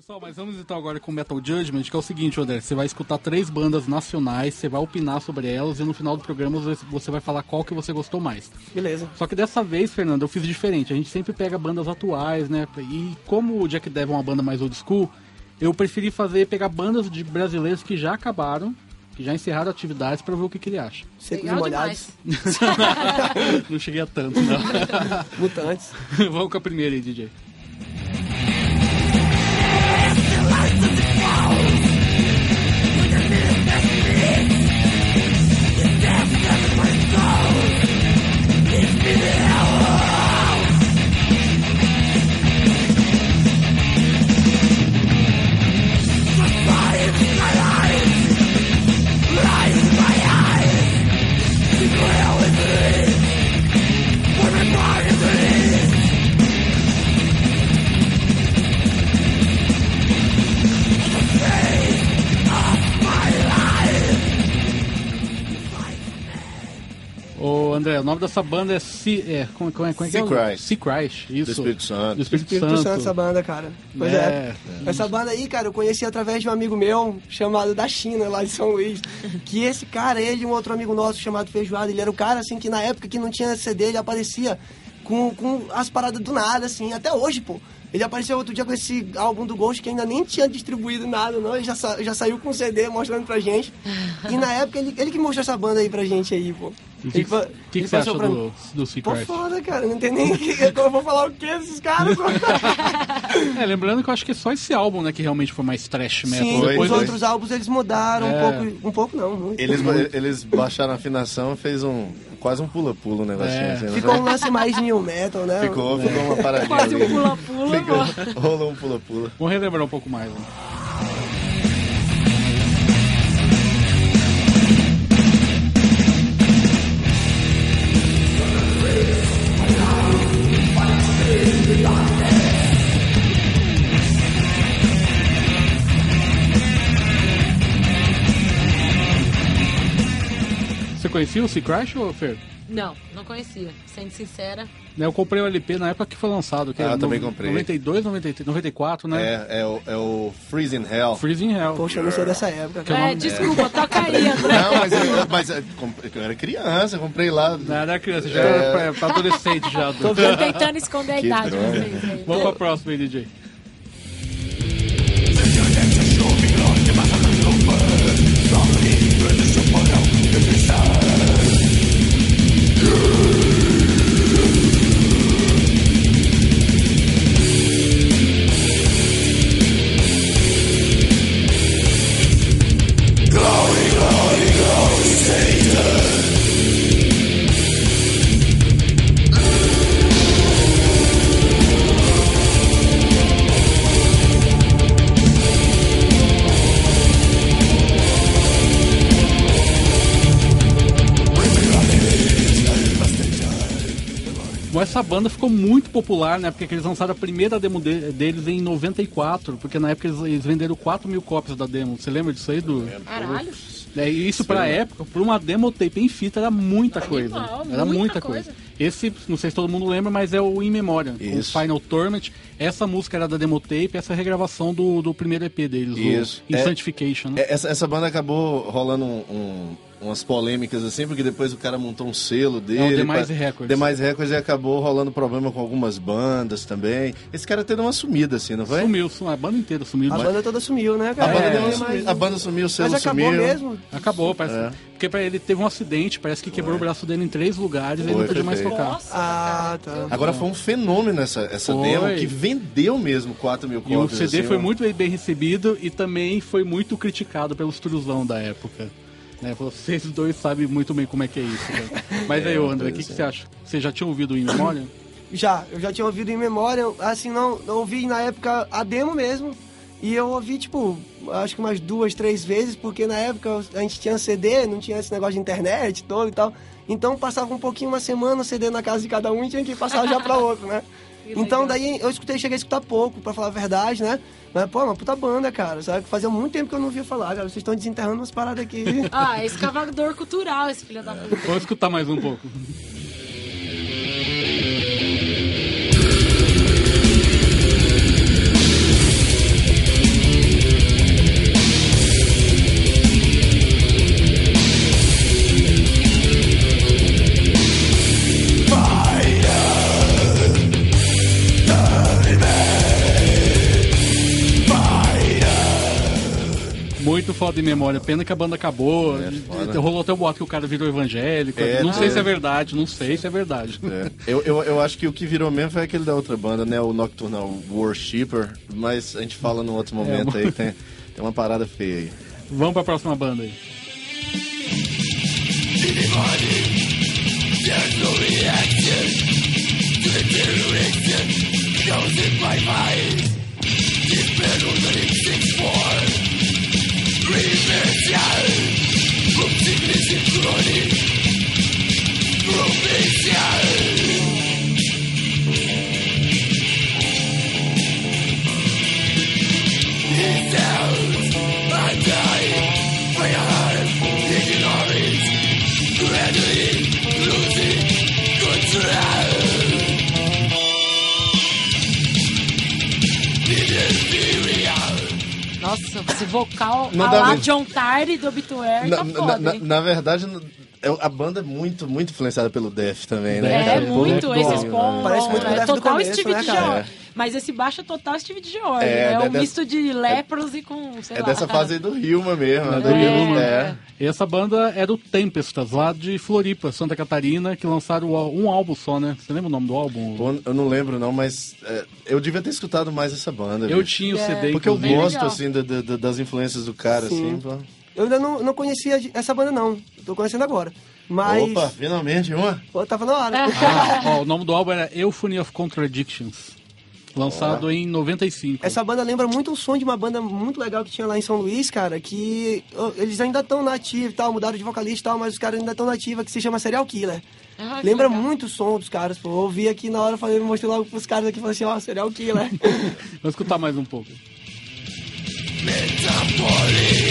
Pessoal, mas vamos então agora com Metal Judgment, que é o seguinte, André, você vai escutar três bandas nacionais, você vai opinar sobre elas e no final do programa você vai falar qual que você gostou mais. Beleza. Só que dessa vez, Fernando, eu fiz diferente. A gente sempre pega bandas atuais, né? E como o Jack Devil é uma banda mais old school, eu preferi fazer pegar bandas de brasileiros que já acabaram, que já encerraram atividades para ver o que, que ele acha. Secos molhados. não cheguei a tanto, não. Mutantes. Vamos com a primeira aí, DJ. Physical hell is André, o nome dessa banda é Si... É, como, como é, como é que é? Sea Christ. Sea Christ, isso. Do Espírito Santo. Do Espírito, Espírito Santo, Santo. essa banda, cara. Pois é. Essa banda aí, cara, eu conheci através de um amigo meu chamado da China, lá de São Luís. Que esse cara, ele e um outro amigo nosso chamado Feijoada, ele era o cara, assim, que na época que não tinha CD, ele aparecia com, com as paradas do nada, assim, até hoje, pô. Ele apareceu outro dia com esse álbum do Ghost que ainda nem tinha distribuído nada, não. Ele já, sa- já saiu com CD mostrando pra gente. E na época ele, ele que mostrou essa banda aí pra gente aí, pô. O que, fa- que, que você acha pra do, do Pô, Christ? foda, cara. Não tem nem. Eu vou falar o que desses caras? É, lembrando que eu acho que é só esse álbum, né, que realmente foi mais trash metal. Sim, Depois os foi. outros álbuns eles mudaram É. um pouco. Um pouco não, muito. Eles, eles baixaram a afinação e fez um. Quase um pula-pula o negocinho. É. assim, né? Ficou um lance mais new metal, né? Ficou, ficou uma paradinha. Quase um pula-pula. Rolou um pula-pula. Vamos relembrar um pouco mais. Né? Conhecia o Sea Crash, ou Fer? Não, não conhecia. Sendo sincera, Né, Eu comprei o LP na época que foi lançado, que Ah, era eu também no- comprei. 92, 93, 94, né? É, é o, é o Freezing Hell. Freezing Hell. Poxa, eu não sei dessa época. Que é é, desculpa, toca aí, André. Não, mas, eu, mas eu, comprei- eu era criança, eu comprei lá. Não, era criança, já era pra, pra adolescente já. Tô tentando esconder a idade. Vamos pra próxima aí, DJ. Banda ficou muito popular, né? Porque eles lançaram a primeira demo de- deles em 94, porque na época eles, eles venderam 4 mil cópias da demo. Você lembra disso aí? Do... Caralho. É, e isso pra época, por uma demo tape em fita, era muita coisa. Animal, era muita muita coisa. coisa. Esse, não sei se todo mundo lembra, mas é o In Memoriam, o. Final Tournament. Essa música era da demo tape, essa é a regravação do, do primeiro EP deles, Isso. o É- Insantification, né? É, Essa, essa banda acabou rolando um- um- umas polêmicas assim, porque depois o cara montou um selo dele. É o Demise pa- Records. Demise Records e acabou rolando problema com algumas bandas também. Esse cara teve uma sumida assim, não foi? Sumiu, sumiu, a banda inteira sumiu. A banda toda sumiu, né, A cara? banda, É, deu uma Mas- a banda sumiu, o selo Mas acabou sumiu. mesmo. Acabou, parece. É. Porque pra ele teve um acidente, parece que quebrou o braço dele em três lugares e ele Foi, não podia foi mais tocar. Nossa, Ah, tá. Agora foi um fenômeno essa, essa Foi. demo que vendeu mesmo 4 mil E o cópias. CD assim, foi ó. muito bem- bem recebido e também foi muito criticado pelos truzão da época. Né? Vocês dois sabem muito bem como é que é isso. né? Mas aí, ô, André, o que, que você acha? Você já tinha ouvido o In Memoriam? Já, eu já tinha ouvido em memória, assim, não, não ouvi na época a demo mesmo. E eu ouvi, tipo, acho que umas duas, três vezes, porque na época a gente tinha CD, não tinha esse negócio de internet todo e tal. Então passava um pouquinho, uma semana, o CD na casa de cada um e tinha que passar já pra outro, né? Então daí eu escutei, cheguei a escutar pouco, pra falar a verdade, né? Mas, pô, uma puta banda, cara, sabe? Fazia muito tempo que eu não ouvia falar, cara. Vocês estão desenterrando umas paradas aqui. Ah, esse cavador cultural, esse filho da puta. Vamos escutar mais um pouco. Muito foda em memória. Pena que a banda acabou. É, rolou até o boato que o cara virou evangélico. É, não sei é. se é verdade, não sei se é verdade. É. Eu, eu, eu acho que o que virou mesmo foi aquele da outra banda, né? O Nocturnal Worshipper. Mas a gente fala num outro momento É, aí, tem, tem uma parada feia aí. Vamos pra próxima banda aí. Nossa, esse vocal Não a lá muito- John Tyree do Obituary Na, tá na- foda, na- hein? na verdade, é- a banda é muito, muito influenciada pelo Death também, né? É, cara, muito Black esses pom, né? Parece muito com o é Death do total começo, Steve né, George. Mas esse baixo é total Steve George. É, É, da- um misto de Leprosy com, sei É lá. dessa fase aí do Hilma mesmo. né? do Hilma. É. E essa banda é do Tempestas, lá de Floripa, Santa Catarina, que lançaram um álbum só, né? Você lembra o nome do álbum? Pô, Eu não lembro não, mas é, eu devia ter escutado mais essa banda. Eu bicho. tinha o É, CD, Porque eu gosto, legal. assim, da- da- das influências do cara, Sim. assim. pô. Eu ainda não, não conhecia essa banda, não. Tô conhecendo agora. Mas. Opa, finalmente uma. Pô, tava na hora. Ah, ó, o nome do álbum era Euphony of Contradictions, lançado em 95. Essa banda lembra muito o som de uma banda muito legal que tinha lá em São Luís, cara, que eles ainda estão nativos e tal, mudaram de vocalista e tal, mas os caras ainda estão nativos, que se chama Serial Killer. Ah, lembra legal. muito o som dos caras, pô. Eu ouvi aqui na hora, falei, mostrei logo pros caras aqui, falei assim, ó, Serial Killer. Vamos escutar mais um pouco. É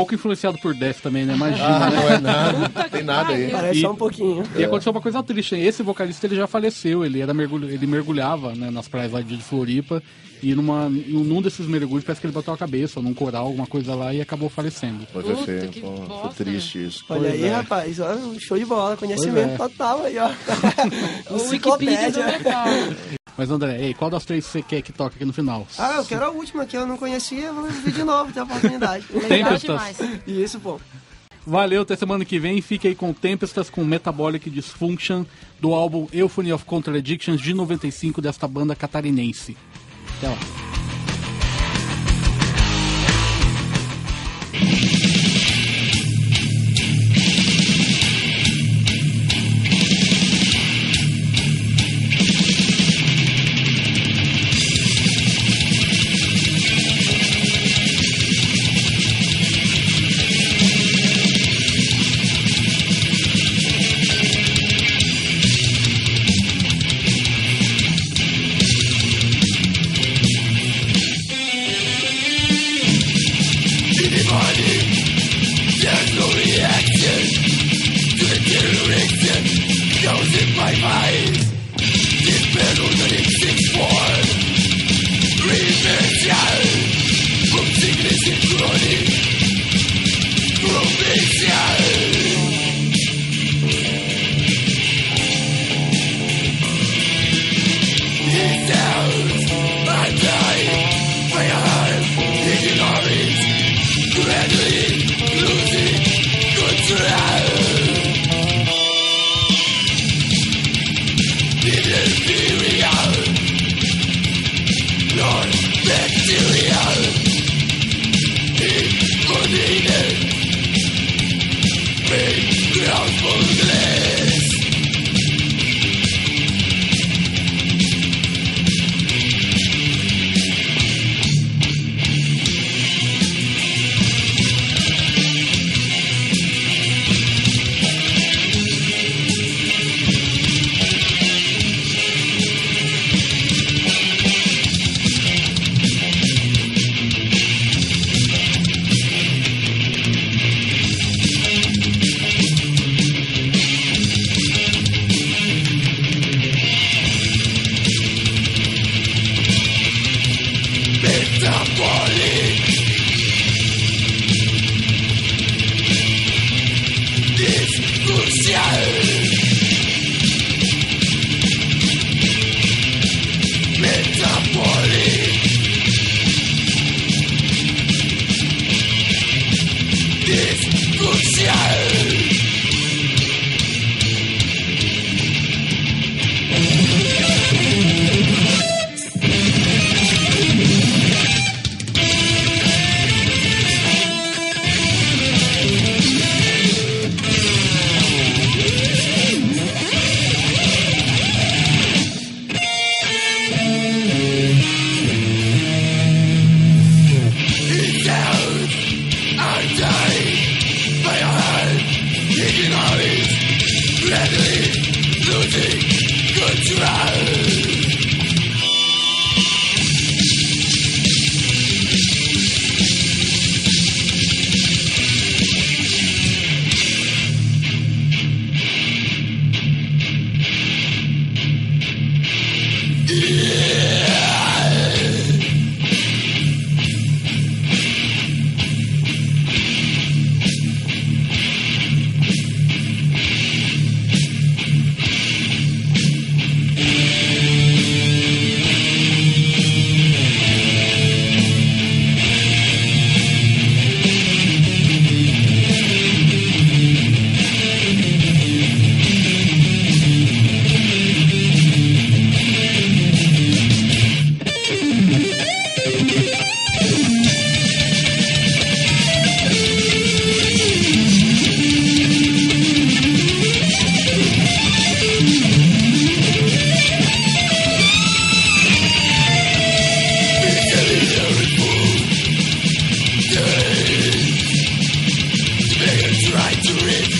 pouco influenciado por Death também, né? Imagina, Ah, né? não é nada. Tem nada aí. Parece E- só um pouquinho. E aconteceu uma coisa triste, hein? Esse vocalista ele já faleceu, ele era mergulho, ele mergulhava né, nas praias lá de Floripa e numa, num desses mergulhos parece que ele bateu a cabeça num coral, alguma coisa lá e acabou falecendo. Foi Puta, que Pô, bosta, triste isso. Olha Pois aí, é. rapaz, ó, um show de bola, conhecimento é. total aí, ó. O Wikipedia do metal. Mas André, ei, qual das três você quer que toque aqui no final? Ah, eu quero a última que eu não conhecia, vou ouvir de novo, ter a oportunidade. Legal Tempestas. demais. Isso, pô. Valeu, até semana que vem. Fique aí com Tempestas com Metabolic Dysfunction do álbum Euphony of Contradictions de 95 desta banda catarinense. Até lá. Lenny, losing. Rich.